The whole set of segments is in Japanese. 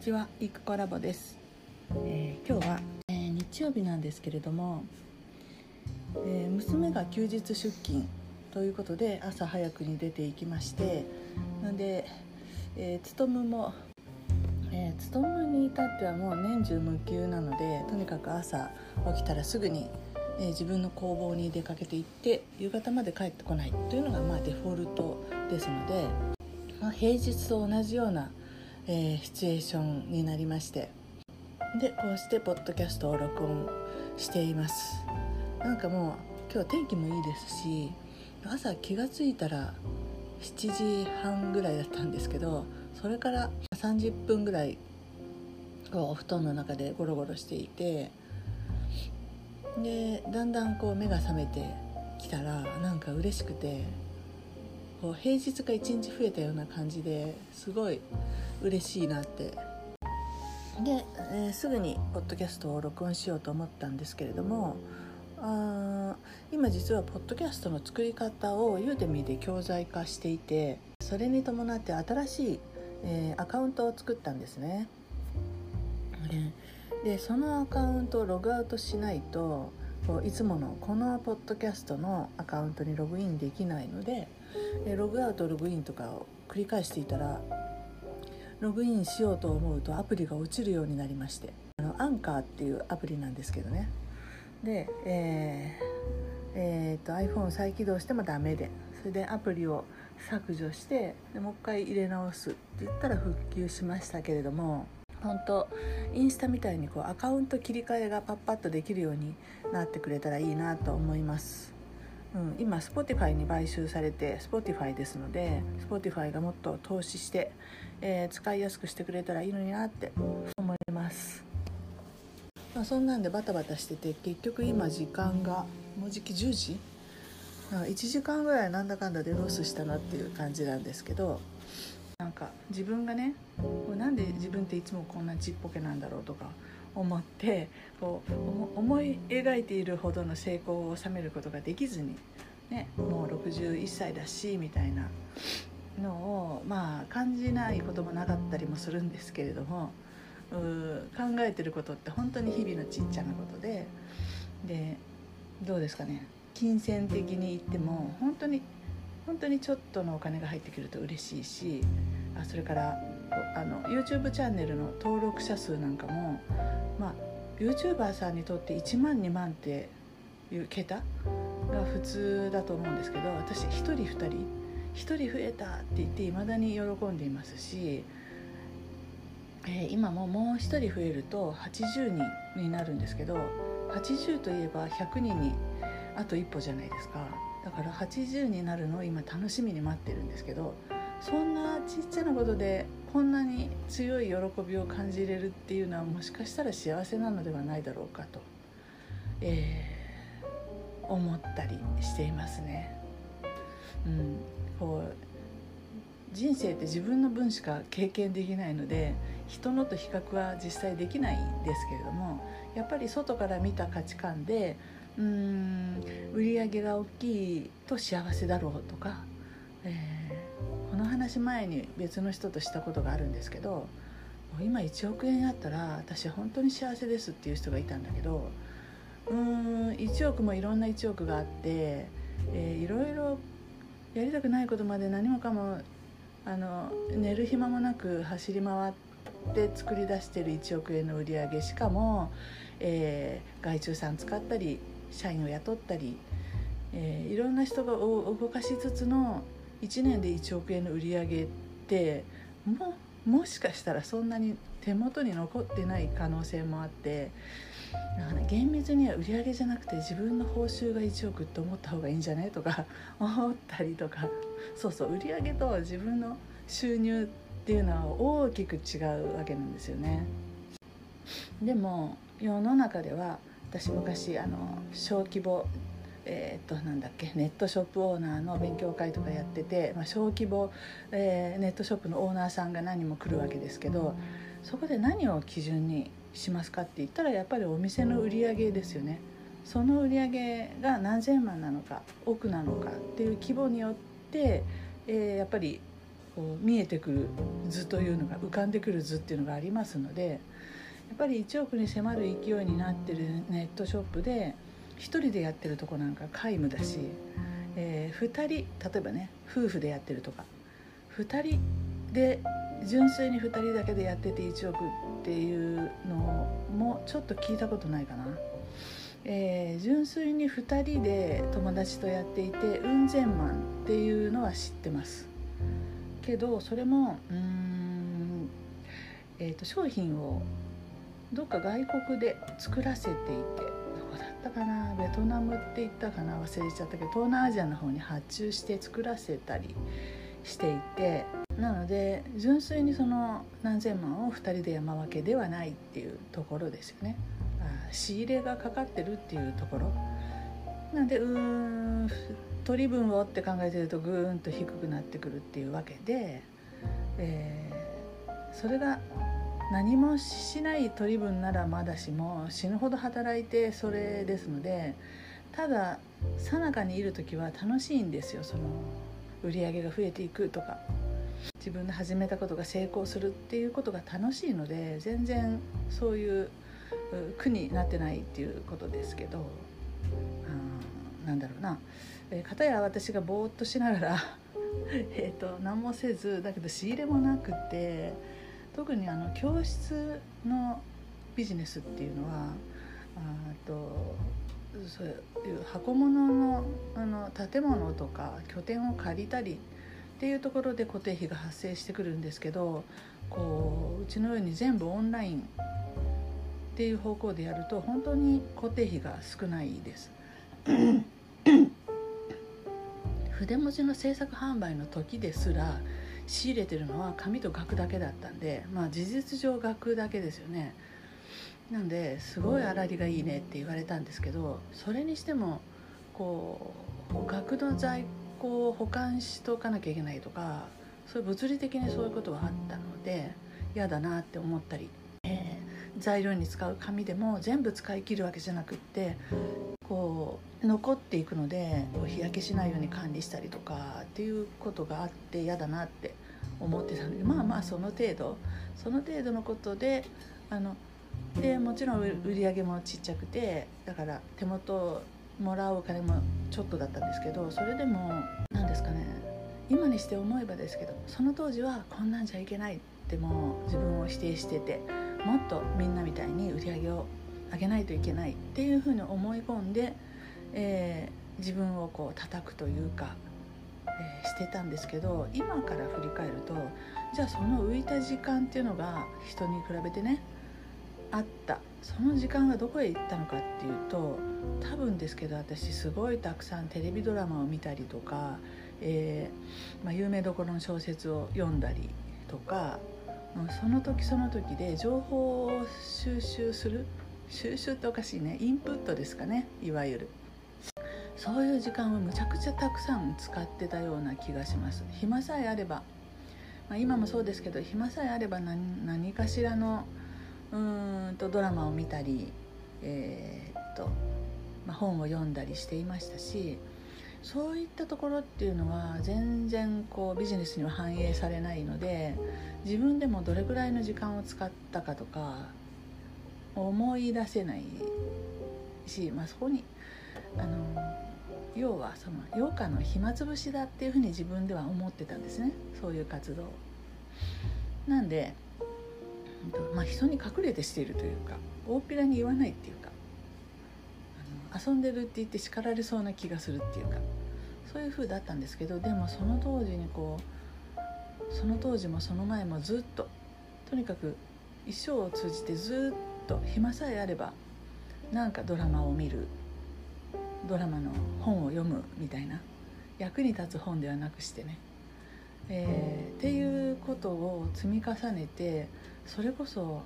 ちは、イクコラボです、えー今日は、えー日曜日なんですけれども、えー娘が休日出勤ということで朝早くに出て行きましてなんで、えー、勤も、えー、勤に至ってはもう年中無休なのでとにかく朝起きたらすぐに、え自分の工房に出かけて行って夕方まで帰ってこないというのがまあデフォルトですので、まあ、平日と同じようなえーシチュエーションになりまして。でこうしてポッドキャストを録音しています。なんかもう今日天気もいいですし朝気が付いたら7時半ぐらいだったんですけどそれから30分ぐらいこうお布団の中でゴロゴロしていてでだんだんこう目が覚めてきたらなんか嬉しくてこう平日が1日増えたような感じですごい嬉しいなってで、えーすぐにポッドキャストを録音しようと思ったんですけれどもあ今実はポッドキャストの作り方をユーデミーで教材化していてそれに伴って新しい、えーアカウントを作ったんですね。ねでそのアカウントをログアウトしないとこういつものこのポッドキャストのアカウントにログインできないのでえログアウトログインとかを繰り返していたらログインしようと思うとアプリが落ちるようになりましてあのアンカーっていうアプリなんですけどねで、えーえーと iPhone 再起動してもダメでそれでアプリを削除してでもう一回入れ直すって言ったら復旧しましたけれども本当インスタみたいにこうアカウント切り替えがパッパッとできるようになってくれたらいいなと思います。うん、今 Spotify に買収されて Spotify ですので Spotify がもっと投資して、えー使いやすくしてくれたらいいのになって思います、まあ、そんなんでバタバタしてて結局今時間がもうじき10時なんか1時間ぐらいなんだかんだでロスしたなっていう感じなんですけどなんか自分がねこうなんで自分っていつもこんなちっぽけなんだろうとか思ってこう思い描いているほどの成功を収めることができずに、ね、もう61歳だしみたいなのをまあ感じないこともなかったりもするんですけれどもう考えてることって本当に日々のちっちゃなことででどうですかね金銭的に言っても本当に本当にちょっとのお金が入ってくると嬉しいしあそれからあの YouTube チャンネルの登録者数なんかもまあ YouTuber さんにとって1万2万っていう桁が普通だと思うんですけど私1人2人1人増えたって言っていまだに喜んでいますし、えー今ももう1人増えると80人になるんですけど80といえば100人にあと一歩じゃないですか。だから80になるのを今楽しみに待ってるんですけどそんなちっちゃなことでこんなに強い喜びを感じれるっていうのはもしかしたら幸せなのではないだろうかと、えー思ったりしていますね。うん、こう人生って自分の分しか経験できないので人のと比較は実際できないんですけれどもやっぱり外から見た価値観でうーん売り上げが大きいと幸せだろうとか、えーの話前に別の人としたことがあるんですけど今1億円あったら私本当に幸せですっていう人がいたんだけどうーん1億もいろんな1億があって、えーいろいろやりたくないことまで何もかもあの寝る暇もなく走り回って作り出してる1億円の売り上げしかも、えー外注さん使ったり社員を雇ったり、えーいろんな人が動かしつつの1年で1億円の売り上げってももしかしたらそんなに手元に残ってない可能性もあってだから厳密には売り上げじゃなくて自分の報酬が1億って思った方がいいんじゃないとか 思ったりとかそうそう売り上げと自分の収入っていうのは大きく違うわけなんですよね。でも世の中では私昔あの小規模えー、となんだっけネットショップオーナーの勉強会とかやってて、まあ、小規模、えーネットショップのオーナーさんが何も来るわけですけどそこで何を基準にしますかって言ったらやっぱりお店の売り上げですよね。その売り上げが何千万なのか億なのかっていう規模によって、えーやっぱりこう見えてくる図というのが浮かんでくる図っていうのがありますのでやっぱり1億に迫る勢いになってるネットショップで1人でやってるとこなんか皆無だし、えー、2人例えばね夫婦でやってるとか2人で純粋に2人だけでやってて1億っていうのもちょっと聞いたことないかな。えー、純粋に2人で友達とやっていて雲仙マンっていうのは知ってますけどそれもうん、えーと、商品をどっか外国で作らせていてったかなベトナムって言ったかな忘れちゃったけど東南アジアの方に発注して作らせたりしていてなので純粋にその何千万を2人で山分けではないっていうところですよね。仕入れがかかってるっていうところなんでうーん取り分をって考えてるとぐーんと低くなってくるっていうわけで、えー、それが何もしない取り分ならまだしも死ぬほど働いてそれですのでたださなかにいる時は楽しいんですよ。その売り上げが増えていくとか。自分の始めたことが成功するっていうことが楽しいので全然そういう苦になってないっていうことですけど。あなんだろうな、えー、片や私がぼーっとしながら えと何もせずだけど仕入れもなくて特にあの教室のビジネスっていうのはあとそういう箱物のあの建物とか拠点を借りたりっていうところで固定費が発生してくるんですけどこううちのように全部オンラインっていう方向でやると本当に固定費が少ないです。筆文字の制作販売の時ですら仕入れてるのは紙と額だけだったんでまあ事実上額だけですよね。なんですごい粗利がいいねって言われたんですけどそれにしてもこう額の在庫を保管しとかなきゃいけないとかそういう物理的にそういうことはあったので嫌だなって思ったりえ材料に使う紙でも全部使い切るわけじゃなくってこう残っていくのでこう日焼けしないように管理したりとかっていうことがあって嫌だなって思ってたのでまあまあその程度。その程度のことであのでもちろん売り上げもちっちゃくてだから手元もらうお金もちょっとだったんですけどそれでも何ですかね今にして思えばですけどその当時はこんなんじゃいけないってもう自分を否定しててもっとみんなみたいに売り上げを上げないといけないっていうふうに思い込んで、えー、自分をこう叩くというか、え、してたんですけど今から振り返るとじゃあその浮いた時間っていうのが人に比べてねあった。その時間がどこへ行ったのかっていうと多分ですけど私すごいたくさんテレビドラマを見たりとか、えーまあ、有名どころの小説を読んだりとかその時その時で情報を収集する収集っておかしいねインプットですかねいわゆる。そういう時間をむちゃくちゃたくさん使ってたような気がします。暇さえあれば、まあ、今もそうですけど暇さえあれば何かしらのうんとドラマを見たりえー、っと、まあ、本を読んだりしていましたしそういったところっていうのは全然こうビジネスには反映されないので自分でもどれぐらいの時間を使ったかとか思い出せないし、まあ、そこにあの要はその羊羹の暇つぶしだっていうふうに自分では思ってたんですね。そういう活動。なんで、まあ、人に隠れてしているというか大っぴらに言わないっていうかあの遊んでるって言って叱られそうな気がするっていうかそういう風だったんですけどでもその当時にこうその当時もその前もずっととにかく一生を通じてずっと暇さえあればなんかドラマを見る。ドラマの本を読むみたいな役に立つ本ではなくしてね、えー、っていうことを積み重ねてそれこそ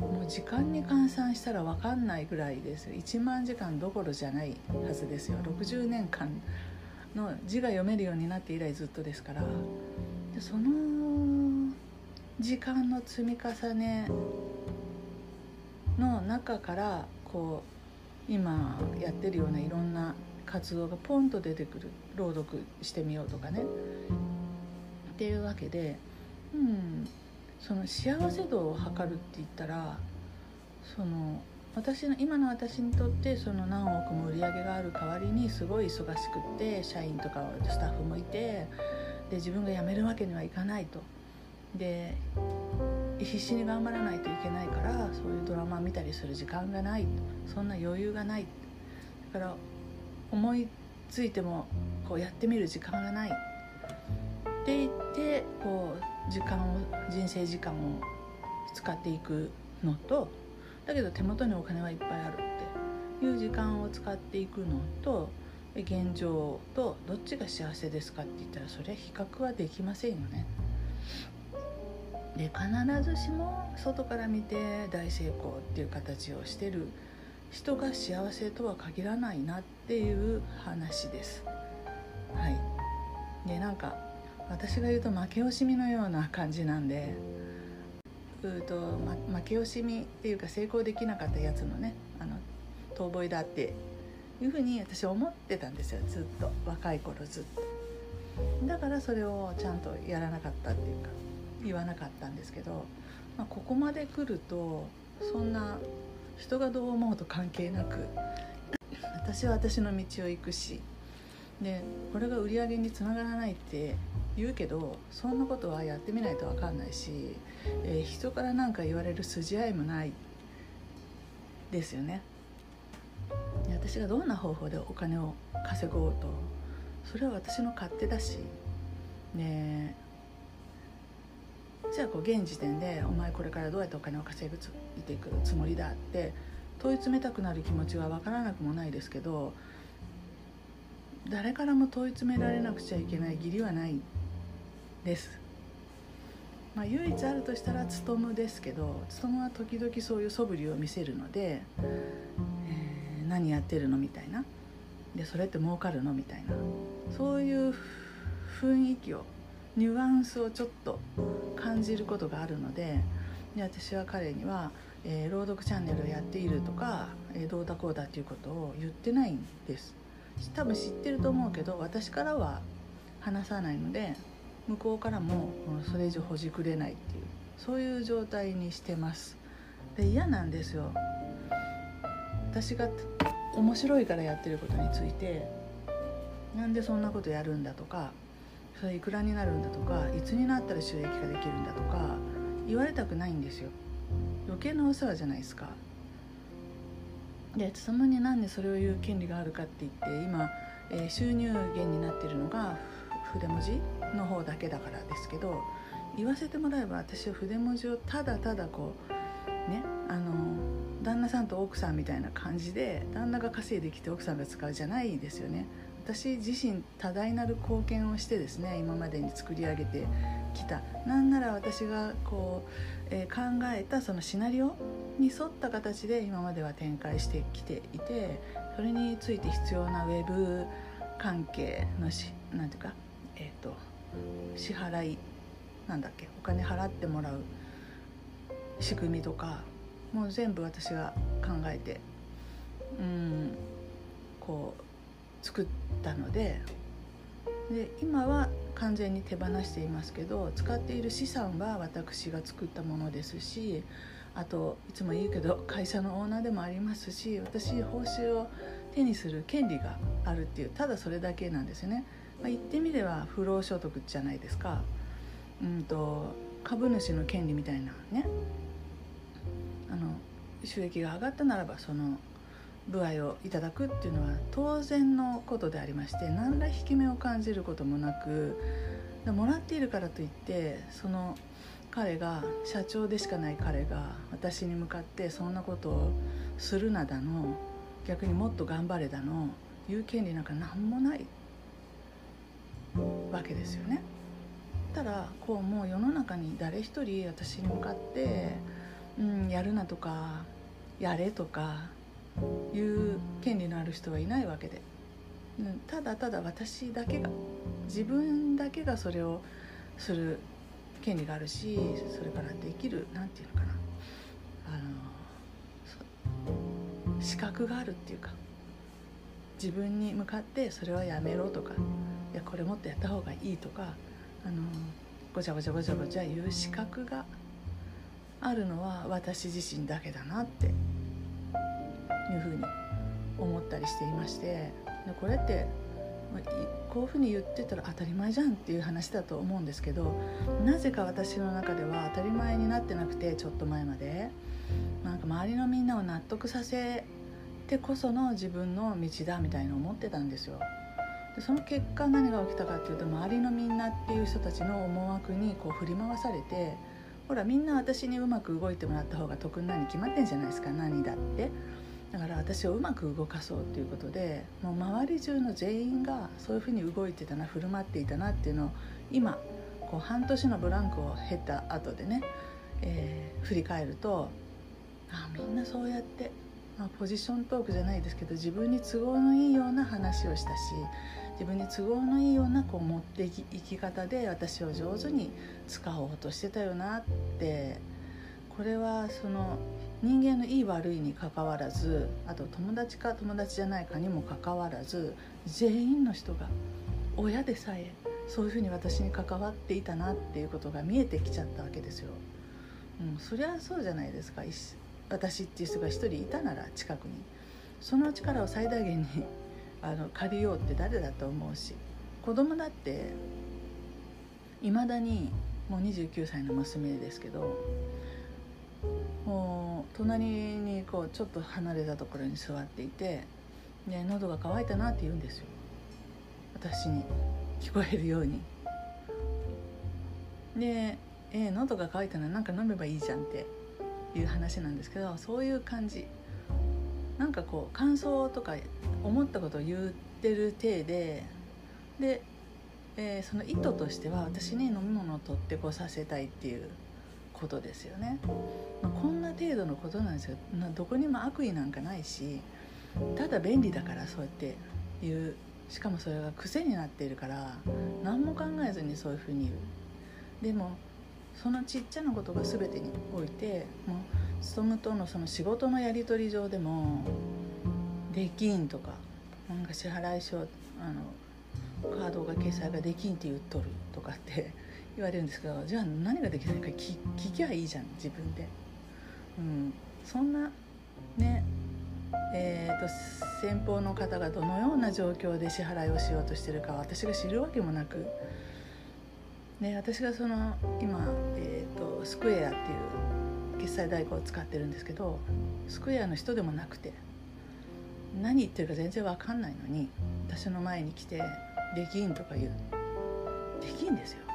もう時間に換算したら分かんないぐらいです1万時間どころじゃないはずですよ。60年間の字が読めるようになって以来ずっとですから。でその時間の積み重ねの中からこう今やってるようないろんな活動がポンと出てくる朗読してみようとかね。っていうわけでうんその幸せ度を測るって言ったらその私の今の私にとってその何億も売り上げがある代わりにすごい忙しくって社員とかスタッフもいてで自分が辞めるわけにはいかないと。で必死に頑張らないといけないからそういうドラマ見たりする時間がない。そんな余裕がない。だから思いついてもこうやってみる時間がない。って言ってこう時間を人生時間を使っていくのとだけど手元にお金はいっぱいあるっていう時間を使っていくのと現状とどっちが幸せですかって言ったらそれは比較はできませんよね。で必ずしも外から見て大成功っていう形をしてる人が幸せとは限らないなっていう話です。はい、でなんか私が言うと負け惜しみのような感じなんでうと、ま、負け惜しみっていうか成功できなかったやつのねあの遠吠えだっていうふうに私思ってたんですよずっと若い頃ずっと。だからそれをちゃんとやらなかったっていうか言わなかったんですけど、まあ、ここまで来るとそんな人がどう思うと関係なく私は私の道を行くしでこれが売り上げにつながらないって言うけどそんなことはやってみないと分かんないし、えー、人から何か言われる筋合いもないですよね。私がどんな方法でお金を稼ごうとそれは私の勝手だしねじゃあこう現時点で「お前これからどうやってお金を稼ぐついていくつもりだ」って問い詰めたくなる気持ちは分からなくもないですけど誰からも問い詰められなくちゃいけない義理はないです。まあ、唯一あるとしたら勉ですけど勉は時々そういう素振りを見せるので、えー、何やってるのみたいなでそれって儲かるのみたいなそういう雰囲気をニュアンスをちょっと感じることがあるのでで私は彼には、えー、朗読チャンネルをやっているとか、えー、どうだこうだっていうことを言ってないんです。多分知ってると思うけど私からは話さないので向こうからもそれ以上ほじくれないっていうそういう状態にしてます。で嫌なんですよ。私が面白いからやってることについてなんでそんなことやるんだとかそれいくらになるんだとかいつになったら収益化できるんだとか言われたくないんですよ。余計なお世話じゃないですか。でそのに何でそれを言う権利があるかって言って今、えー、収入源になってるのが筆文字の方だけだからですけど言わせてもらえば私は筆文字をただただこうねあの旦那さんと奥さんみたいな感じで旦那が稼いできて奥さんが使うじゃないですよね。私自身多大なる貢献をしてですね今までに作り上げてきた。なんなら私がこう、えー、考えたそのシナリオに沿った形で今までは展開してきていてそれについて必要なウェブ関係のしなんていうかえっ、ー、と支払いなんだっけお金払ってもらう仕組みとかもう全部私が考えてうんこう作ったのでで今は完全に手放していますけど使っている資産は私が作ったものですしあといつも言うけど会社のオーナーでもありますし私報酬を手にする権利があるっていうただそれだけなんですね。まあ、言ってみれば不労所得じゃないですか。うんと株主の権利みたいなねあの収益が上がったならばその歩合をいただくっていうのは当然のことでありまして何ら引き目を感じることもなくもらっているからといってその彼が社長でしかない彼が私に向かってそんなことをするなだの逆にもっと頑張れだの言う権利なんか何もないわけですよね。たらこうもう世の中に誰一人私に向かって「うん、やるな」とか「やれ」とかいう権利のある人はいないわけで、うん、ただただ私だけが自分だけがそれをする権利があるしそれからできる何て言うのかな。あの資格があるっていうか自分に向かってそれはやめろとかいやこれもっとやった方がいいとかあのごちゃごちゃごちゃごちゃ言う資格があるのは私自身だけだなっていうふうに思ったりしていましてでこれってこういうふうに言ってたら当たり前じゃんっていう話だと思うんですけどなぜか私の中では当たり前になってなくてちょっと前まで。なんか周りのみんなを納得させてこその自分の道だみたいに思ってたんですよ。でその結果何が起きたかっていうと周りのみんなっていう人たちの思惑にこう振り回されてほらみんな私にうまく動いてもらった方が得になるに決まってんじゃないですか。何だって。だから私をうまく動かそうっていうことでもう周り中の全員がそういうふうに動いてたな振る舞っていたなっていうのを今こう半年のブランクを経た後でね、えー、振り返るとあみんなそうやって、まあ、ポジショントークじゃないですけど自分に都合のいいような話をしたし自分に都合のいいようなこう持っていき生き方で私を上手に使おうとしてたよなってこれはその人間のいい悪いにかかわらずあと友達か友達じゃないかにもかかわらず全員の人が親でさえそういうふうに私に関わっていたなっていうことが見えてきちゃったわけですよ。うん、そりゃそうじゃないですか私っていう人が一人いたなら近くにその力を最大限に あの借りようって誰だと思うし子供だっていまだにもう29歳の娘ですけどもう隣にこうちょっと離れたところに座っていてで喉が渇いたなって言うんですよ。私に聞こえるように。で「えー、喉が渇いたらなんか飲めばいいじゃん」っていう話なんですけどそういう感じ。なんかこう感想とか思ったことを言ってる体でで、えー、その意図としては私に飲み物を取ってこさせたいっていうことですよね、まあ、こんな程度のことなんですよ。どこにも悪意なんかないしただ便利だからそうやって言う。しかもそれが癖になっているから何も考えずにそういうふうに言う。でもそのちっちゃなことが全てにおいてもう勤とのその仕事のやり取り上でも「できん」とか「なんか支払い書あのカードが決済ができんって言っとる」とかって言われるんですけどじゃあ何ができないか聞聞きゃいいじゃん自分で。うん、そんなねえーと、先方の方がどのような状況で支払いをしようとしてるか私が知るわけもなく、ね、私がその今、えーと、スクエアっていう決済代行を使ってるんですけどスクエアの人でもなくて何言ってるか全然わかんないのに私の前に来て「できん」とか言う。できんですよ。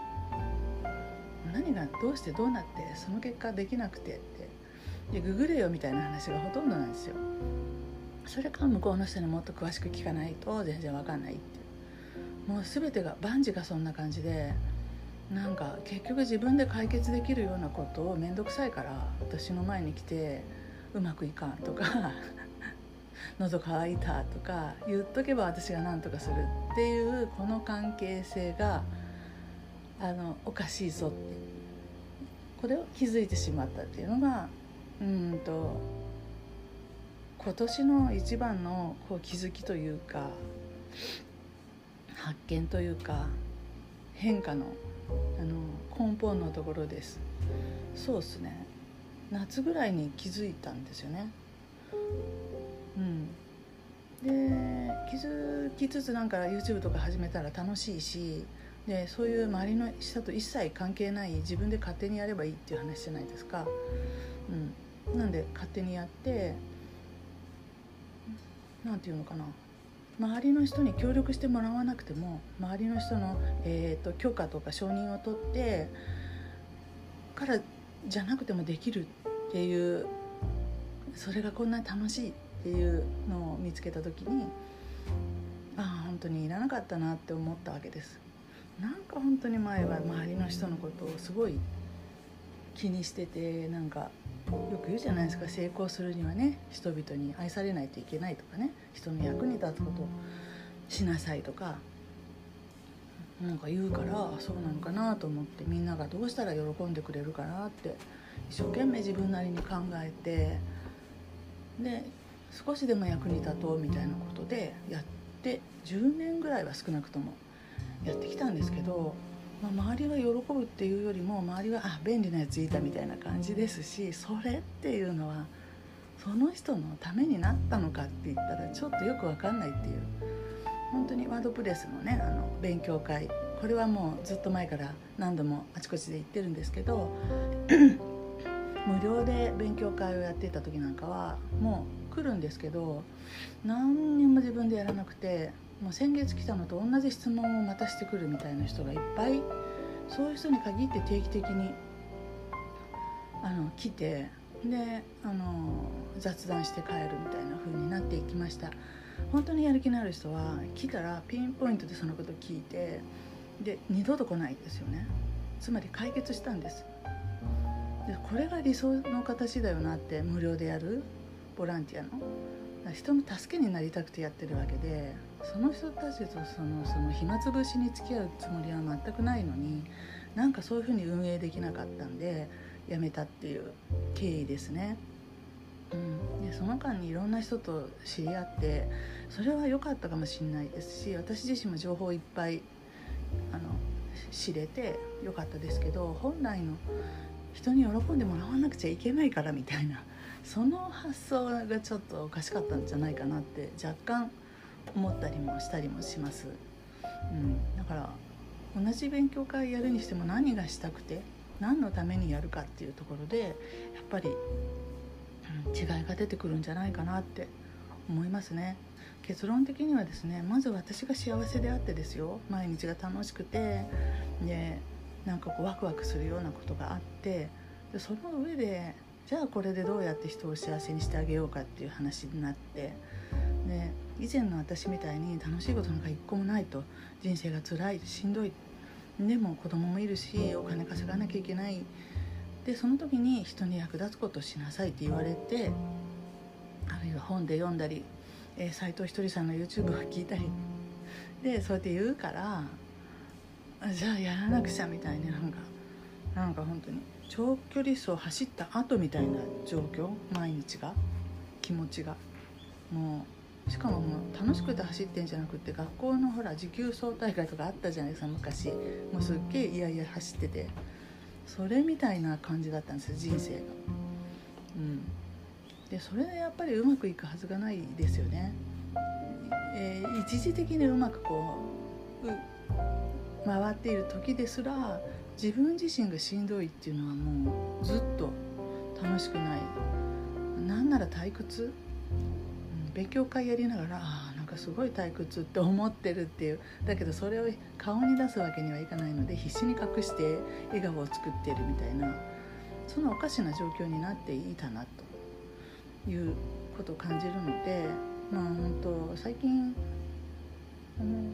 何がどうしてどうなってその結果できなくてって。でググれよみたいな話がほとんどなんですよ。それか向こうの人にもっと詳しく聞かないと全然わかんないってもう全てが万事がそんな感じでなんか結局自分で解決できるようなことを面倒くさいから私の前に来てうまくいかんとか 喉乾いたとか言っとけば私が何とかするっていうこの関係性があのおかしいぞって。これを気づいてしまったっていうのがうんと今年の一番のこう気づきというか発見というか変化のあの根本のところです。そうっすね。夏ぐらいに気づいたんですよね。うん。で気づきつつなんか YouTube とか始めたら楽しいしでそういう周りの人と一切関係ない自分で勝手にやればいいっていう話じゃないですか。うん、なんで勝手にやって何て言うのかな周りの人に協力してもらわなくても周りの人の、えーと、許可とか承認を取ってからじゃなくてもできるっていうそれがこんなに楽しいっていうのを見つけた時にああ本当にいらなかったなって思ったわけです。なんか本当に前は周りの人のことをすごい気にしててなんかよく言うじゃないですか成功するにはね人々に愛されないといけないとかね人の役に立つことをしなさいとかなんか言うからそうなのかなと思ってみんながどうしたら喜んでくれるかなって一生懸命自分なりに考えてで少しでも役に立とうみたいなことでやって10年ぐらいは少なくともやってきたんですけどまあ、周りは喜ぶっていうよりも周りはあ便利なやついたみたいな感じですしそれっていうのはその人のためになったのかって言ったらちょっとよく分かんないっていう本当にワードプレスのねあの勉強会これはもうずっと前から何度もあちこちで言ってるんですけど無料で勉強会をやっていた時なんかはもう来るんですけど何にも自分でやらなくてもう先月来たのと同じ質問をまたしてくるみたいな人がいっぱいそういう人に限って定期的にあの来てであの雑談して帰るみたいな風になっていきました。本当にやる気のある人は来たらピンポイントでそのこと聞いてで二度と来ないんですよね。つまり解決したんです。でこれが理想の形だよなって無料でやるボランティアの。人の助けになりたくてやってるわけでその人たちとそのその暇つぶしに付き合うつもりは全くないのになんかそういうふうに運営できなかったんで辞めたっていう経緯ですね。うん、でその間にいろんな人と知り合ってそれは良かったかもしれないですし私自身も情報いっぱいあの知れて良かったですけど本来の人に喜んでもらわなくちゃいけないからみたいなその発想がちょっとおかしかったんじゃないかなって若干思ったりもしたりもします。うん、だから同じ勉強会やるにしても何がしたくて何のためにやるかっていうところでやっぱり、うん、違いが出てくるんじゃないかなって思いますね。結論的にはですねまず私が幸せであってですよ毎日が楽しくてでなんかこうワクワクするようなことがあってでその上でじゃあこれでどうやって人を幸せにしてあげようかっていう話になってで以前の私みたいに楽しいことなんか一個もないと人生が辛いしんどい。でも子供もいるしお金稼がなきゃいけない。でその時に人に役立つことしなさいって言われてあるいは本で読んだりえー、藤ひとりさんの YouTube を聞いたり。でそうやって言うからじゃあやらなくちゃみたいになんかなんか本当に長距離走走った後みたいな状況毎日が気持ちが。もうしかももう楽しくて走ってんじゃなくて学校のほら持久走大会とかあったじゃないですか昔。もうすっげえいやいや走ってて。それみたいな感じだったんですよ人生が。うん。でそれでやっぱりうまくいくはずがないですよね。えー、一時的にうまくこう回っている時ですら自分自身がしんどいっていうのはもうずっと楽しくない。なんなら退屈、勉強会やりながらあなんかすごい退屈って思ってるっていう。だけどそれを顔に出すわけにはいかないので必死に隠して笑顔を作ってるみたいなそのおかしな状況になっていたなということを感じるのでまあ本当最近あの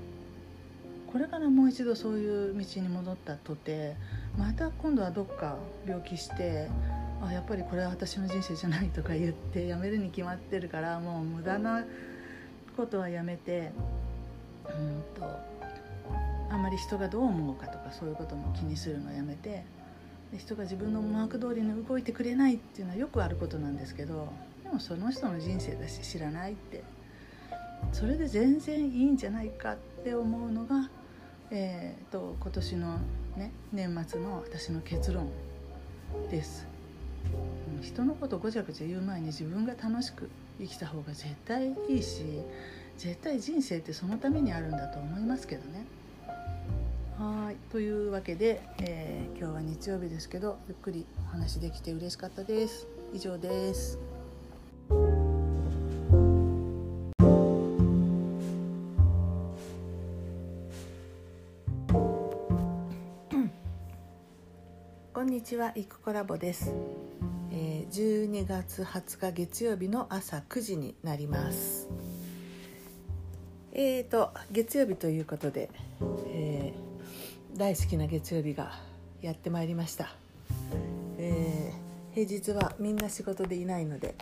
これからもう一度そういう道に戻ったとてまた今度はどっか病気してあやっぱりこれは私の人生じゃないとか言って やめるに決まってるからもう無駄なことはやめてうんとあんまり人がどう思うかとかそういうことも気にするのをやめてで人が自分の思惑通りに動いてくれないっていうのはよくあることなんですけどでもその人の人生だし知らないってそれで全然いいんじゃないかって思うのが、えーと、今年の、ね、年末の私の結論です。人のことごちゃごちゃ言う前に自分が楽しく生きた方が絶対いいし絶対人生ってそのためにあるんだと思いますけどね。はいというわけで、えー、今日は日曜日ですけどゆっくりお話できて嬉しかったです。以上です。こんにちは、イクコラボです、え、12月20日月曜日の朝9時になります。えーと月曜日ということで、えー、大好きな月曜日がやってまいりました、えー、平日はみんな仕事でいないので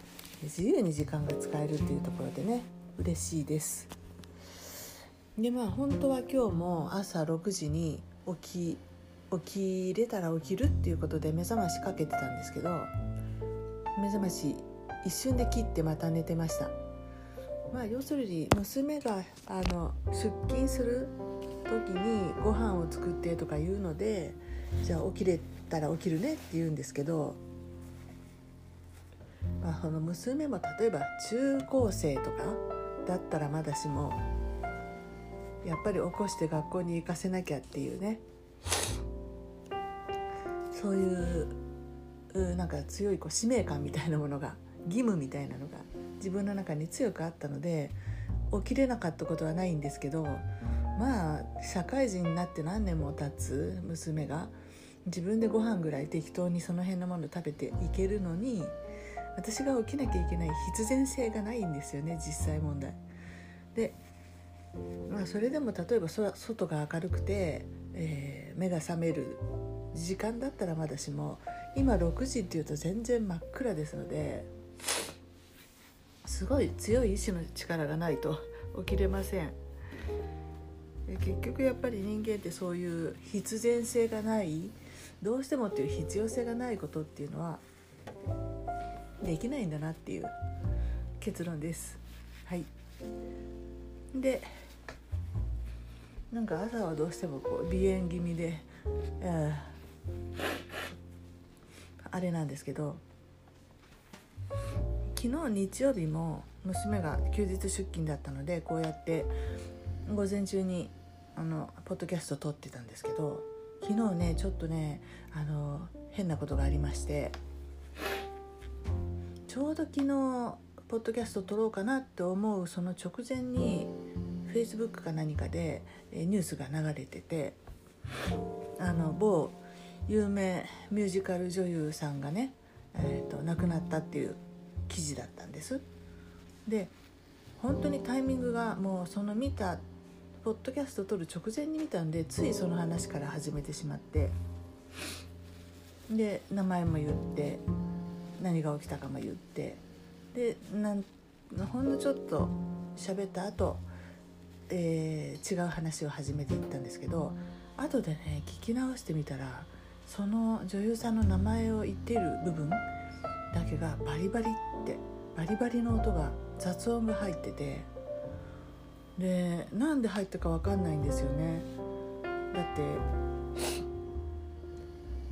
自由に時間が使えるっていうところでね嬉しいです。でまあ本当は今日も朝6時に起き起きれたら起きるっていうことで目覚ましかけてたんですけど目覚まし一瞬で切ってまた寝てました。まあ要するに娘があの出勤する時にご飯を作ってとか言うのでじゃあ起きれたら起きるねって言うんですけど、まあ、その娘も例えば中高生とかだったらまだしもやっぱり起こして学校に行かせなきゃっていうね。そういうなんか強いこう使命感みたいなものが義務みたいなのが自分の中に強くあったので起きれなかったことはないんですけどまあ社会人になって何年も経つ娘が自分でご飯ぐらい適当にその辺のもの食べていけるのに私が起きなきゃいけない必然性がないんですよね実際問題。でまあそれでも例えば外が明るくて、えー、目が覚める時間だったらまだしも今6時っていうと全然真っ暗ですのですごい強い意志の力がないと 起きれません。結局やっぱり人間ってそういう必然性がないどうしてもっていう必要性がないことっていうのはできないんだなっていう結論です。はい。でなんか朝はどうしてもこう鼻炎気味で、あれなんですけど昨日日曜日も娘が休日出勤だったのでこうやって午前中にあのポッドキャスト撮ってたんですけど昨日ねちょっとねあの変なことがありましてちょうど昨日ポッドキャスト撮ろうかなって思うその直前に Facebook か何かでニュースが流れててあの某有名ミュージカル女優さんがね、えーと亡くなったっていう記事だったんです。で本当にタイミングがもうその見たポッドキャスト撮る直前に見たんでついその話から始めてしまってで名前も言って何が起きたかも言ってでなんほんのちょっと喋った後、えー、違う話を始めていったんですけど後でね聞き直してみたらその女優さんの名前を言ってる部分だけがバリバリってバリバリの音が雑音が入っててでなんで入ったか分かんないんですよね。だって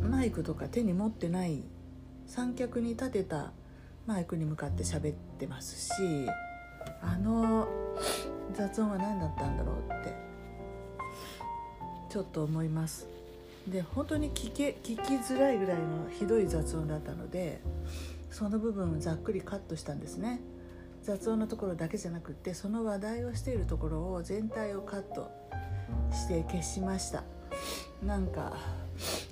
マイクとか手に持ってない三脚に立てたマイクに向かって喋ってますしあの雑音は何だったんだろうってちょっと思います。で本当に聞け聞きづらいぐらいのひどい雑音だったのでその部分をざっくりカットしたんですね。雑音のところだけじゃなくってその話題をしているところを全体をカットして消しました。なんか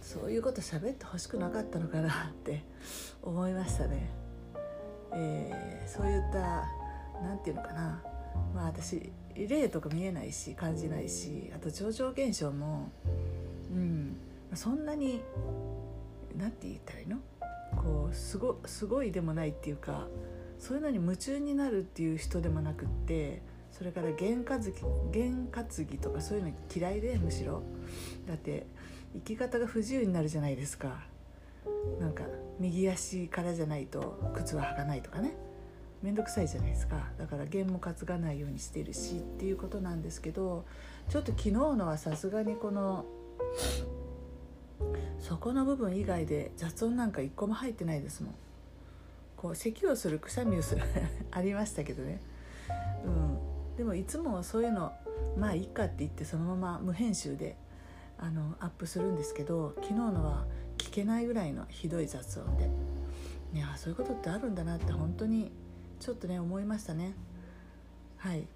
そういうこと喋ってほしくなかったのかなって思いましたね、えー、そういった何て言うのかな。まあ私霊とか見えないし感じないしあと超常現象もうん。そんなに何て言ったらいいの？こうすごすごいでもないっていうかそういうのに夢中になるっていう人でもなくってそれから験担ぎ験担ぎとかそういうの嫌いでむしろ。だって生き方が不自由になるじゃないですか。なんか右足からじゃないと靴は履かないとかね。面倒くさいじゃないですか。だから弦も担がないようにしてるしっていうことなんですけどちょっと昨日のはさすがにこのそこの部分以外で雑音なんか一個も入ってないですもん。こう咳をするくしゃみをする ありましたけどね。うん。でもいつもそういうのまあいいかって言ってそのまま無編集であのアップするんですけど昨日のは聞けないぐらいのひどい雑音で。いやそういうことってあるんだなって本当にちょっとね思いましたね。はい、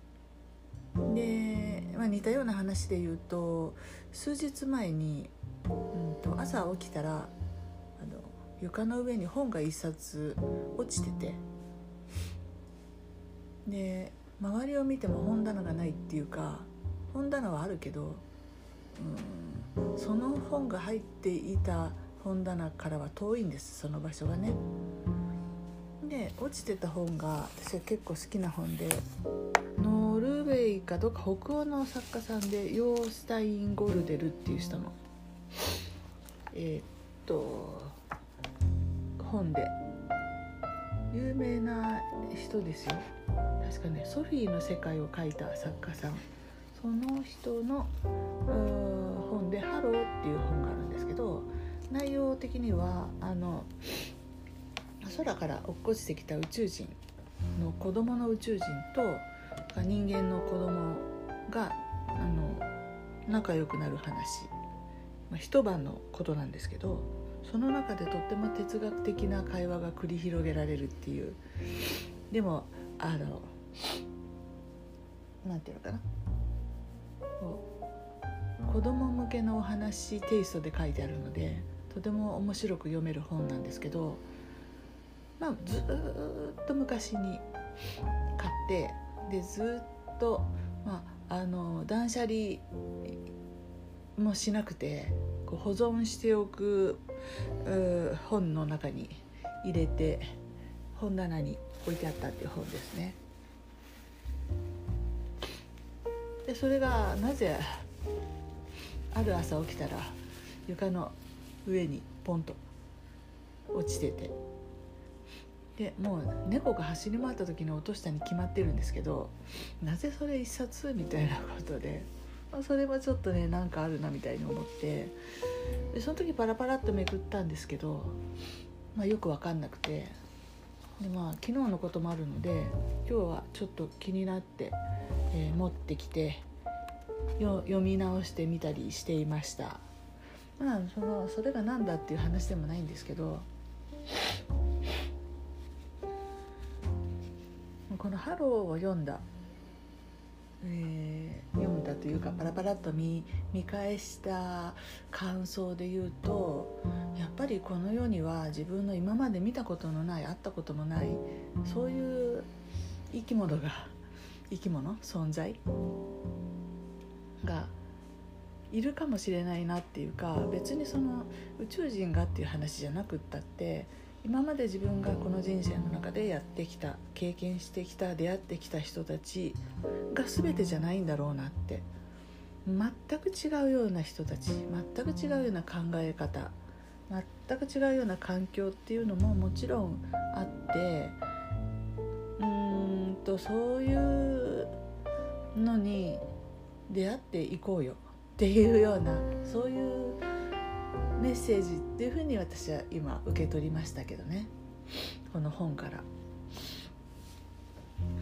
まあ、似たような話で言うと数日前にうんと朝起きたらあの床の上に本が一冊落ちててで周りを見ても本棚がないっていうか本棚はあるけど、うん、その本が入っていた本棚からは遠いんですその場所がね。で落ちてた本が私は結構好きな本でウェーかどっか北欧の作家さんでヨースタイン・ゴルデルっていう人のえー、っと本で。有名な人ですよ。確かねソフィーの世界を書いた作家さん。その人の本で「ハロー」っていう本があるんですけど内容的にはあの空から落っこちてきた宇宙人の子供の宇宙人と人間の子供があの仲良くなる話、まあ、一晩のことなんですけどその中でとっても哲学的な会話が繰り広げられるっていう。でもあのなんていうのかな。子供向けのお話テイストで書いてあるのでとても面白く読める本なんですけど、まあ、ずっと昔に買ってでずっと、まあ、あの断捨離もしなくてこう保存しておく本の中に入れて本棚に置いてあったっていう本ですね。でそれがなぜある朝起きたら床の上にポンと落ちててでもう猫が走り回った時に落としたに決まってるんですけどなぜそれ一冊みたいなことで、まあ、それはちょっとねなんかあるなみたいに思ってでその時パラパラっとめくったんですけど、まあ、よく分かんなくてでまあ昨日のこともあるので今日はちょっと気になって、えー、持ってきて読み直してみたりしていました。まあそのそれが何だっていう話でもないんですけどこの「ハロー」を読んだ、えー、読んだというかパラパラっと見見返した感想で言うとやっぱりこの世には自分の今まで見たことのない会ったこともないそういう生き物が生き物？存在？がいるかもしれないなっていうか別にその宇宙人がっていう話じゃなくったって今まで自分がこの人生の中でやってきた経験してきた出会ってきた人たちが全てじゃないんだろうなって。全く違うような人たち全く違うような考え方全く違うような環境っていうのももちろんあって。うーんとそういうのに出会っていこうよ。っていうようなそういうメッセージっていうふうに私は今受け取りましたけどね。この本から。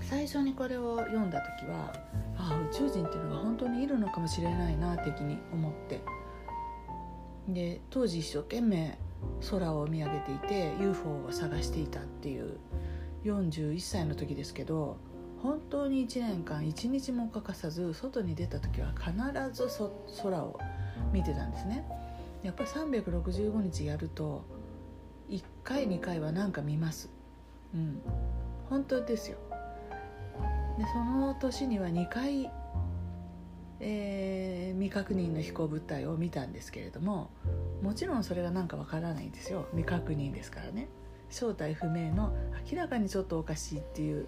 最初にこれを読んだ時はああ宇宙人っていうのが本当にいるのかもしれないな的に思って。で当時一生懸命空を見上げていて UFO を探していたっていう41歳の時ですけど本当に1年間1日も欠かさず外に出た時は必ず空を見てたんですね。やっぱ365日やると1回2回は何か見ます。うん。本当ですよ。でその年には2回、えー、未確認の飛行物体を見たんですけれどももちろんそれが何かわからないんですよ。未確認ですからね。正体不明の明らかにちょっとおかしいっていう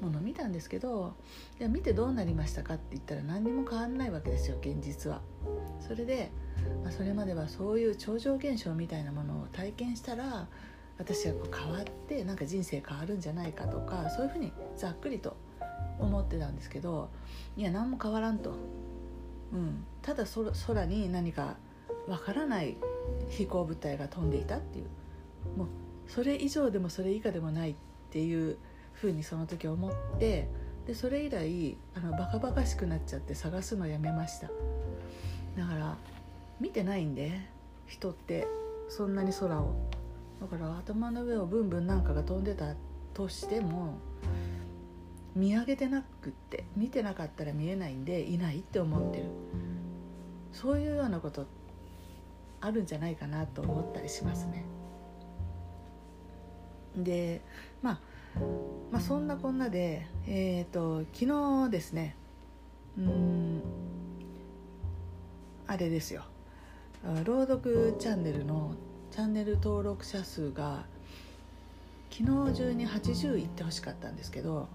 ものを見たんですけどいや見てどうなりましたかって言ったら何にも変わんないわけですよ現実は。それで、まあ、それまではそういう超常現象みたいなものを体験したら私はこう変わってなんか人生変わるんじゃないかとかそういうふうにざっくりと思ってたんですけどいや何も変わらんと、うん、ただ空に何かわからない飛行物体が飛んでいたっていう。もうそれ以上でもそれ以下でもないっていうふうにその時思ってでそれ以来あのバカバカしくなっちゃって探すのやめました。だから見てないんで人ってそんなに空を。だから頭の上をブンブンなんかが飛んでたとしても見上げてなくって見てなかったら見えないんでいないって思ってる。そういうようなことあるんじゃないかなと思ったりしますね。でまあまあそんなこんなでえっ、ー、と昨日ですねうんあれですよ。朗読チャンネルのチャンネル登録者数が昨日中に80いってほしかったんですけど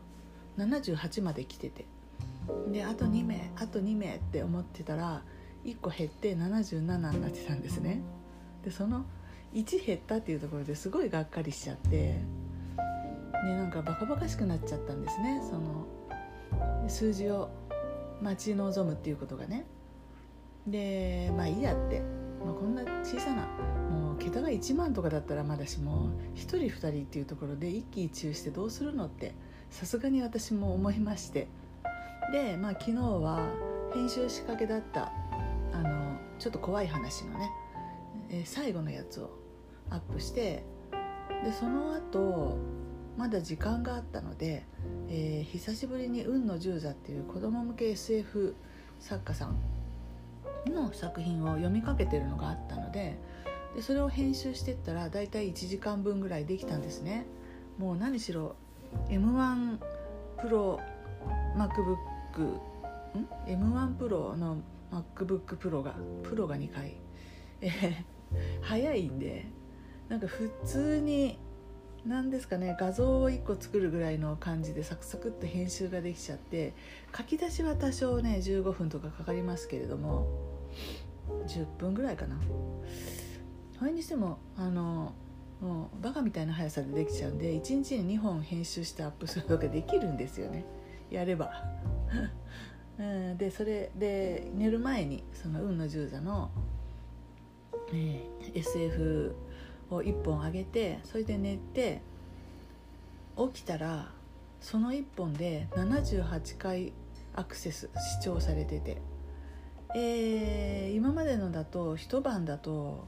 78まで来てて。であと2名あと2名って思ってたら1個減って77になってたんですね。でその1減ったっていうところですごいがっかりしちゃってねなんかバカバカしくなっちゃったんですね。その数字を待ち望むっていうことがね。でまあいいやって、まあ、こんな小さなもう桁が1万とかだったらまだしも1人2人っていうところで一喜一憂してどうするのってさすがに私も思いまして。で、まあ、昨日は編集仕掛けだったあのちょっと怖い話のね、えー、最後のやつをアップしてでその後まだ時間があったので、えー、久しぶりに「運の十座」っていう子供向け SF 作家さんの作品を読みかけてるのがあったのででそれを編集してったら大体1時間分ぐらいできたんですね。もう何しろ M1 プロ MacBook ん？M1 プロの MacBook プロがプロが2回、えー、早いんでなんか普通に何ですかね画像を1個作るぐらいの感じでサクサクっと編集ができちゃって書き出しは多少ね15分とかかかりますけれども10分ぐらいかな。それにしてもあのもうバカみたいな速さでできちゃうんで1日に2本編集してアップするとかできるんですよね。やれば。うん、でそれで寝る前にその運の十座の、えー、SF を1本上げてそれで寝て起きたらその1本で78回アクセス視聴されてて、えー、今までのだと一晩だと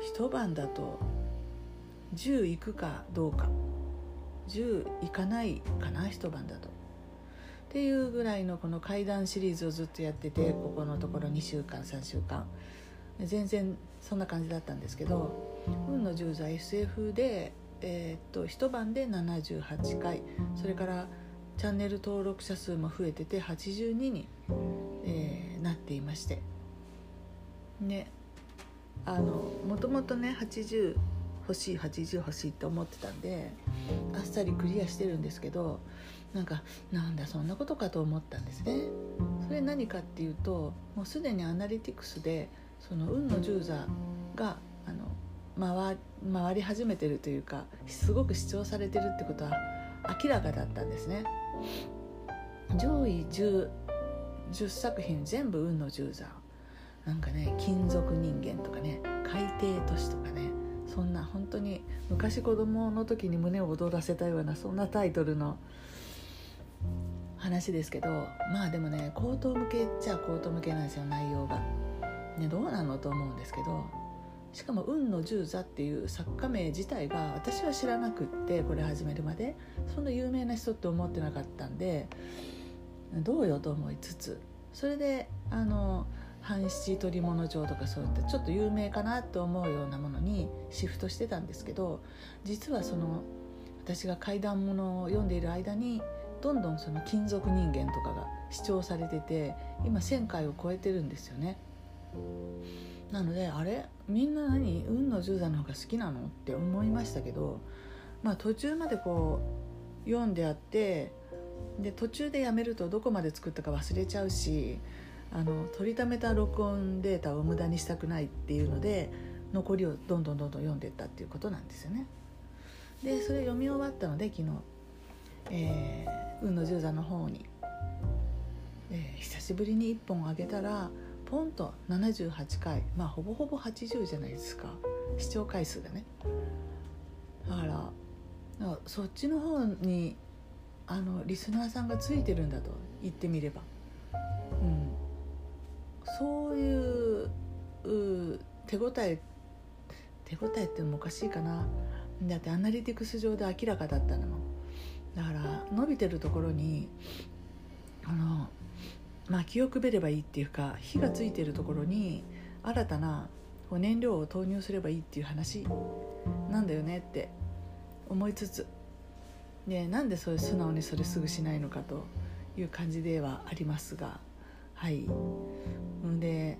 一晩だと10いくかどうか。10いかないかな一晩だと。っていうぐらいのこの怪談シリーズをずっとやっててここのところ2週間3週間。全然そんな感じだったんですけど「運の十座 SF で」えー、っと一晩で78回それからチャンネル登録者数も増えてて82に、えー、なっていましてねあのもともとね80欲しい80欲しいって思ってたんであっさりクリアしてるんですけどなんかなんだそんなことかと思ったんですね。それ何かっていうともうすでにアナリティクスでその運の十座があの回回り始めてるというかすごく主張されてるってことは明らかだったんですね。上位 10, 10作品全部運の十座なんかね金属人間とかね海底都市とかねそんな本当に昔子供の時に胸を躍らせたようなそんなタイトルの話ですけどまあでもね口頭向けっちゃ口頭向けなんですよ内容が。ね、どうなのと思うんですけどしかも「運の十座」っていう作家名自体が私は知らなくってこれ始めるまでそんな有名な人って思ってなかったんでどうよと思いつつそれであの半七取物帳とかそういったちょっと有名かなと思うようなものにシフトしてたんですけど実はその私が怪談物を読んでいる間にどんどんその金属人間とかが視聴されてて今1,000回を超えてるんですよね。なのであれみんな何？運の十座の方が好きなの？って思いましたけど、まあ、途中までこう読んであってで途中でやめるとどこまで作ったか忘れちゃうしあの取りためた録音データを無駄にしたくないっていうので残りをどんどんどんどん読んでいったっていうことなんですよね。でそれ読み終わったので昨日、えー、運の十座の方に、えー、久しぶりに1本あげたらポンと78回。まあほぼほぼ80じゃないですか。視聴回数がね。だからそっちの方にあのリスナーさんがついてるんだと言ってみれば、うん、そういう手応え手応えってのもおかしいかな。だってアナリティクス上で明らかだったの。だから伸びてるところにあのまあ気をくべればいいっていうか火がついてるところに新たな燃料を投入すればいいっていう話なんだよねって思いつつ。でなんでそれ素直にそれすぐしないのかという感じではありますが。はい。で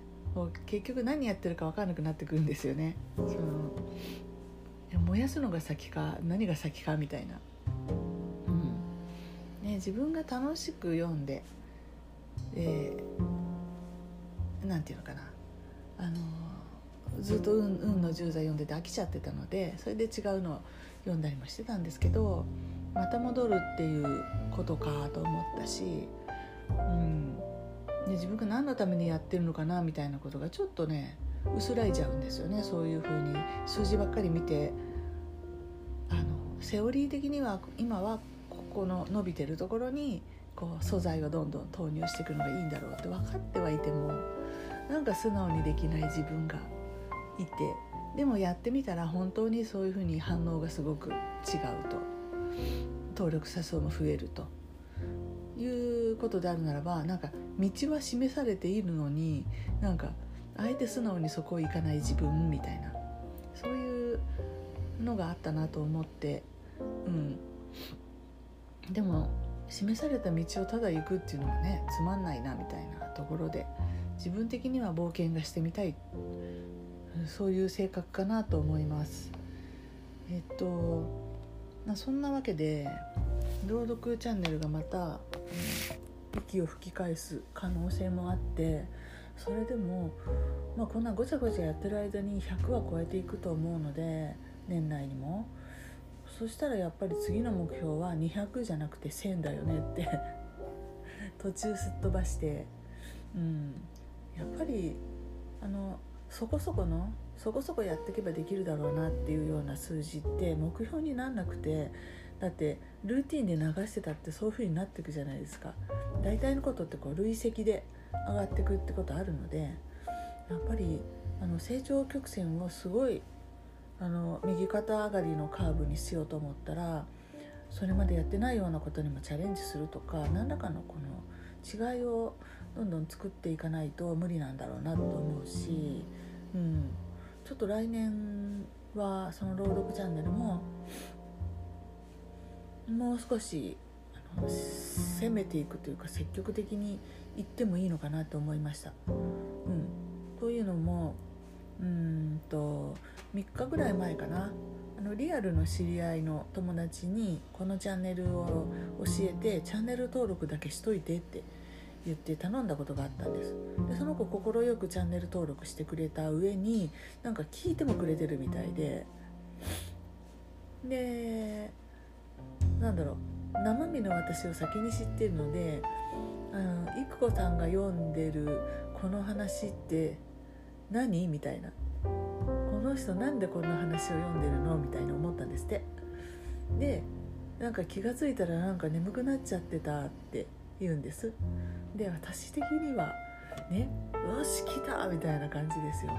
結局何やってるか分かんなくなってくるんですよね。その燃やすのが先か何が先かみたいな、うん。ね、自分が楽しく読んでえー、なんていうのかな。あのずっと運「運の十座」読んでて飽きちゃってたのでそれで違うのを読んだりもしてたんですけどまた戻るっていうことかと思ったしうん、で自分が何のためにやってるのかなみたいなことがちょっとね薄らいじゃうんですよね。そういうふうに数字ばっかり見てあのセオリー的には今はここの伸びてるところにこう素材をどんどん投入していくのがいいんだろうって分かってはいてもなんか素直にできない自分がいてでもやってみたら本当にそういうふうに反応がすごく違うと登録者数も増えるということであるならばなんか道は示されているのになんかあえて素直にそこを行かない自分みたいなそういうのがあったなと思ってうん。でも示された道をただ行くっていうのはねつまんないなみたいなところで自分的には冒険がしてみたいそういう性格かなと思います。えっとまあそんなわけで朗読チャンネルがまた、息を吹き返す可能性もあってそれでも、まあ、こんなごちゃごちゃやってる間に100は超えていくと思うので年内にも。そしたらやっぱり次の目標は200じゃなくて1000だよねって 途中すっ飛ばして、うん、やっぱりあのそこそこのそこそこやっていけばできるだろうなっていうような数字って目標になんなくてだってルーティンで流してたってそういう風になっていくじゃないですか。大体のことってこう累積で上がっていくってことあるのでやっぱりあの成長曲線をすごいあの右肩上がりのカーブにしようと思ったらそれまでやってないようなことにもチャレンジするとか何らかのこの違いをどんどん作っていかないと無理なんだろうなと思うし、うん、ちょっと来年はその朗読チャンネルももう少しあの攻めていくというか積極的に行ってもいいのかなと思いました。うん、というのもうんと3日ぐらい前かな。あのリアルの知り合いの友達にこのチャンネルを教えてチャンネル登録だけしといてって言って頼んだことがあったんです。でその子快くチャンネル登録してくれた上になんか聞いてもくれてるみたいで。でなんだろう。生身の私を先に知ってるので育子さんが読んでるこの話って何？みたいな。の人なんでこんな話を読んでるの？みたいに思ったんですって。でなんか気が付いたらなんか眠くなっちゃってたって言うんです。で私的にはねよし来た！みたいな感じですよ。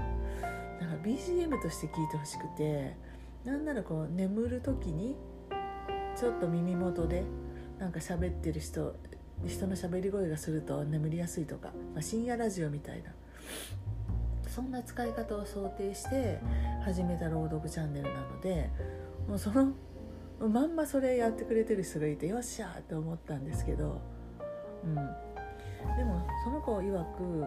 なんか BGM として聞いてほしくてなんならこう眠る時にちょっと耳元でなんか喋ってる人人の喋り声がすると眠りやすいとか、まあ、深夜ラジオみたいな。そんな使い方を想定して始めた朗読チャンネルなのでもうそのまんまそれやってくれてる人がいてよっしゃーって思ったんですけど、うん、でもその子曰く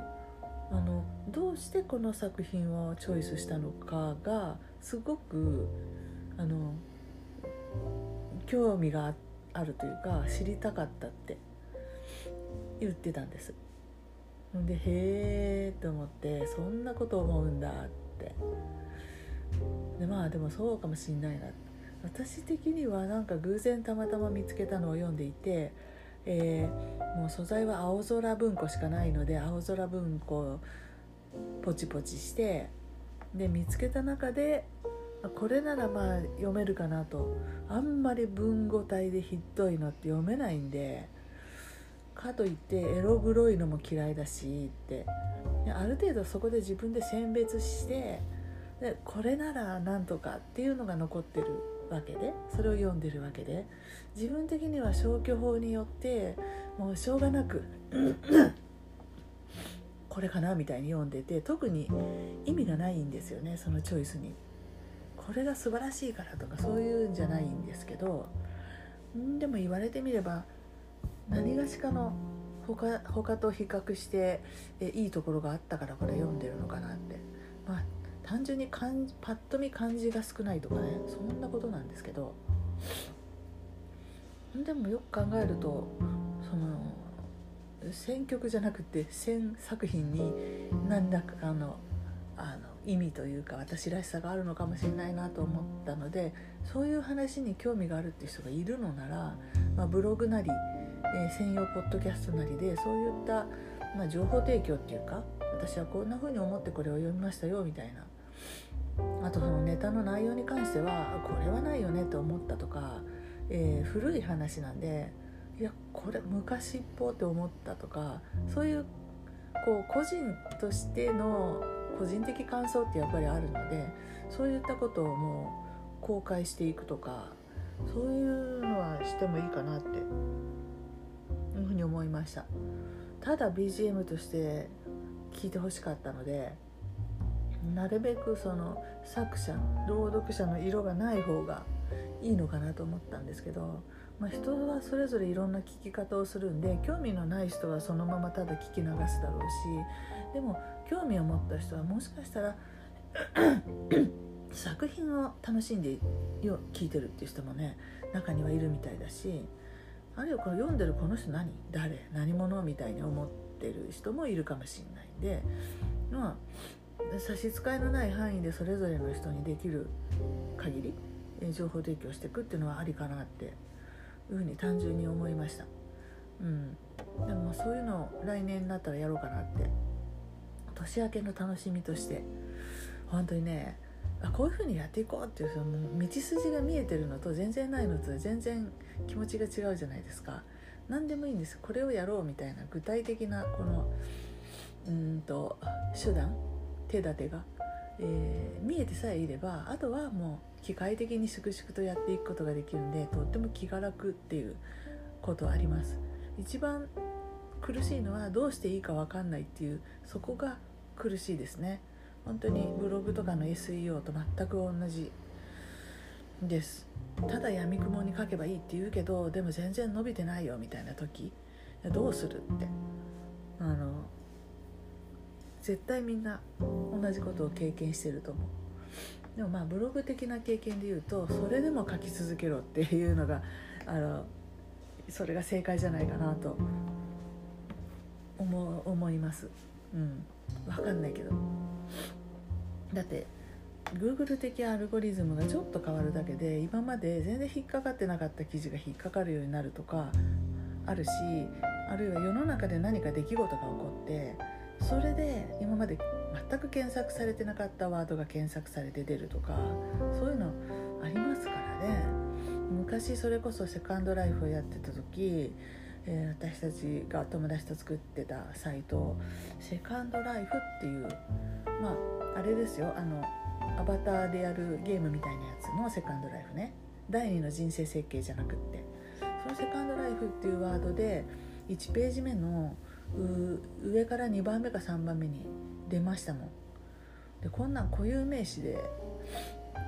あのどうしてこの作品をチョイスしたのかがすごくあの興味があるというか知りたかったって言ってたんです。でへえと思ってそんなこと思うんだって。でまあでもそうかもしんないな。私的にはなんか偶然たまたま見つけたのを読んでいて、えー、もう素材は青空文庫しかないので青空文庫ポチポチしてで見つけた中でこれならまあ読めるかなと。あんまり文語体でひどいのって読めないんでかといってエログロいのも嫌いだしって。ある程度そこで自分で選別してでこれならなんとかっていうのが残ってるわけで。それを読んでるわけで。自分的には消去法によってもうしょうがなく これかなみたいに読んでて特に意味がないんですよねそのチョイスに。これが素晴らしいからとかそういうんじゃないんですけど。でも言われてみれば何がしかの他他と比較してえいいところがあったからこれ読んでるのかなって。まあ単純にパッと見漢字が少ないとかね。そんなことなんですけど。でもよく考えるとその選曲じゃなくて選作品に何らかあのあの意味というか私らしさがあるのかもしれないなと思ったのでそういう話に興味があるっていう人がいるのなら、まあ、ブログなりえー、専用ポッドキャストなりでそういった、まあ、情報提供っていうか私はこんな風に思ってこれを読みましたよみたいな。あとそのネタの内容に関してはこれはないよねと思ったとか、えー、古い話なんでいやこれ昔っぽって思ったとかそういうこう個人としての個人的感想ってやっぱりあるのでそういったことをもう公開していくとかそういうのはしてもいいかなっていうふうに思いました。ただ BGM として聞いてほしかったのでなるべくその作者朗読者の色がない方がいいのかなと思ったんですけど、まあ、人はそれぞれいろんな聞き方をするんで興味のない人はそのままただ聞き流すだろうしでも興味を持った人はもしかしたら 作品を楽しんでよ聞いてるっていう人もね中にはいるみたいだしあるいはこの読んでるこの人何？誰？何者？みたいに思ってる人もいるかもしれないんでまあ差し支えのない範囲でそれぞれの人にできる限り情報提供していくっていうのはありかなっていうふうに単純に思いました。うん、でもそういうのを来年になったらやろうかなって年明けの楽しみとして本当にねあこういうふうにやっていこうっていうその道筋が見えてるのと全然ないのと全然気持ちが違うじゃないですか。何でもいいんですこれをやろうみたいな具体的なこのうんと手段手立てが、えー、見えてさえいればあとはもう機械的に粛々とやっていくことができるんでとっても気が楽っていうことあります。一番苦しいのはどうしていいか分かんないっていうそこが苦しいですね。本当にブログとかの SEO と全く同じです。ただやみくもに書けばいいって言うけどでも全然伸びてないよみたいな時。どうするって。あの絶対みんな同じことを経験してると思う。でもまあブログ的な経験で言うとそれでも書き続けろっていうのがあのそれが正解じゃないかなと。思思います。うん。分かんないけど。だって Google 的アルゴリズムがちょっと変わるだけで今まで全然引っかかってなかった記事が引っかかるようになるとかあるしあるいは世の中で何か出来事が起こってそれで今まで全く検索されてなかったワードが検索されて出るとかそういうのありますからね。昔それこそセカンドライフをやってた時えー、私たちが友達と作ってたサイトセカンドライフっていうまああれですよ。あのアバターでやるゲームみたいなやつのセカンドライフね。第二の人生設計じゃなくって。そのセカンドライフっていうワードで1ページ目の上から2番目か3番目に出ましたもん。でこんなん固有名詞で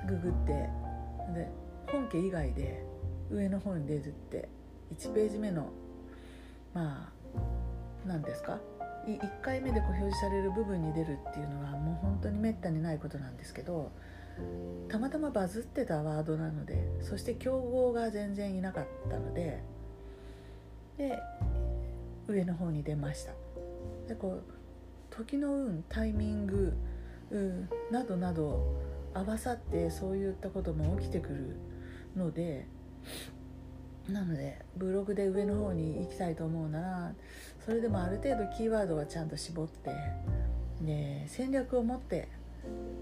ググってで本家以外で上の方に出るって1ページ目のまあ何ですか？1回目でこう表示される部分に出るっていうのはもう本当にめったにないことなんですけどたまたまバズってたワードなのでそして競合が全然いなかったのでで上の方に出ました。でこう時の運タイミング、などなど合わさってそういったことも起きてくるのでなのでブログで上の方に行きたいと思うならそれでもある程度キーワードはちゃんと絞ってで戦略を持って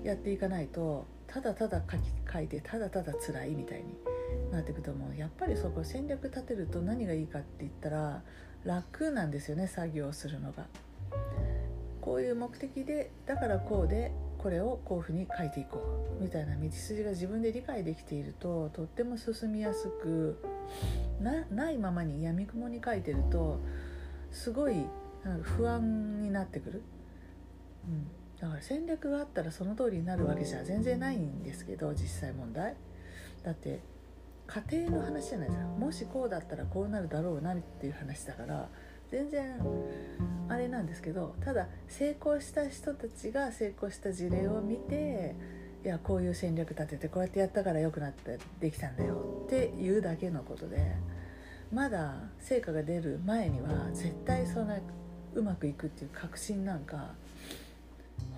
やっていかないとただただ書き書いてただただ辛いみたいになっていくと思うやっぱりそこ戦略立てると何がいいかって言ったら楽なんですよね作業するのが。こういう目的でだからこうでこれをこういうふうに書いていこうみたいな道筋が自分で理解できているととっても進みやすくないままにやみくもに書いてるとすごい不安になってくる、うん、だから戦略があったらその通りになるわけじゃ全然ないんですけど実際問題。だって家庭の話じゃないですか。もしこうだったらこうなるだろうなっていう話だから全然あれなんですけどただ成功した人たちが成功した事例を見ていやこういう戦略立ててこうやってやったから良くなってできたんだよっていうだけのことでまだ成果が出る前には絶対そんなうまくいくっていう確信なんか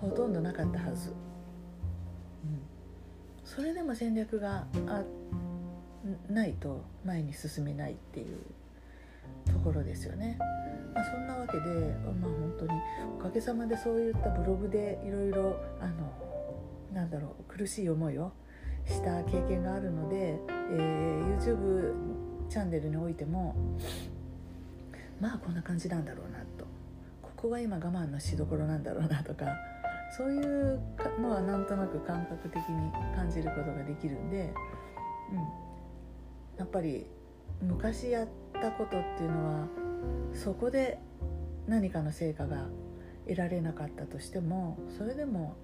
ほとんどなかったはず、それでも戦略があないと前に進めないっていう。ところですよね。まあ、そんなわけで、まあ、本当におかげさまでそういったブログでいろいろあのなんだろう苦しい思いをした経験があるので、えー、YouTube チャンネルにおいてもまあこんな感じなんだろうなとここが今我慢のしどころなんだろうなとかそういうのはなんとなく感覚的に感じることができるんで、うん、やっぱり昔やったことっていうのはそこで何かの成果が得られなかったとしてもそれでも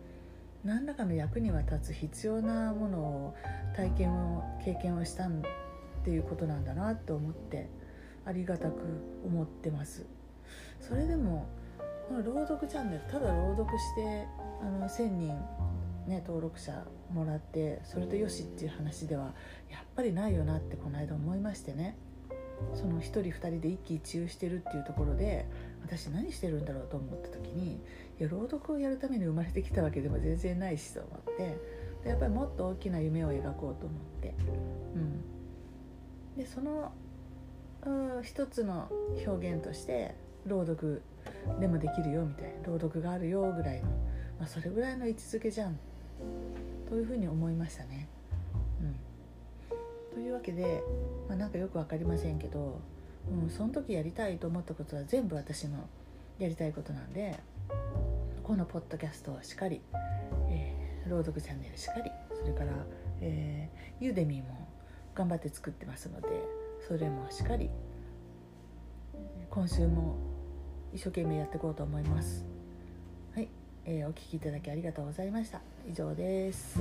何らかの役には立つ必要なものを体験を経験をしたっていうことなんだなと思ってありがたく思ってます。それでもこの朗読チャンネルただ朗読してあの1,000人、ね、登録者もらってそれでよしっていう話ではやっぱりないよなってこの間思いましてね。その1人2人で一喜一憂してるっていうところで私何してるんだろうと思った時にいや朗読をやるために生まれてきたわけでも全然ないしと思ってでやっぱりもっと大きな夢を描こうと思って、うん、でその一つの表現として朗読でもできるよみたいな朗読があるよぐらいの、まあ、それぐらいの位置づけじゃんというふうに思いましたね。というわけで、まあ、なんかよく分かりませんけど、うん、その時やりたいと思ったことは全部私のやりたいことなんでこのポッドキャストはしっかり、えー、朗読チャンネルしっかりそれから、えー、ユーデミーも頑張って作ってますのでそれもしっかり今週も一生懸命やっていこうと思います。はい、えー、お聴きいただきありがとうございました。以上です。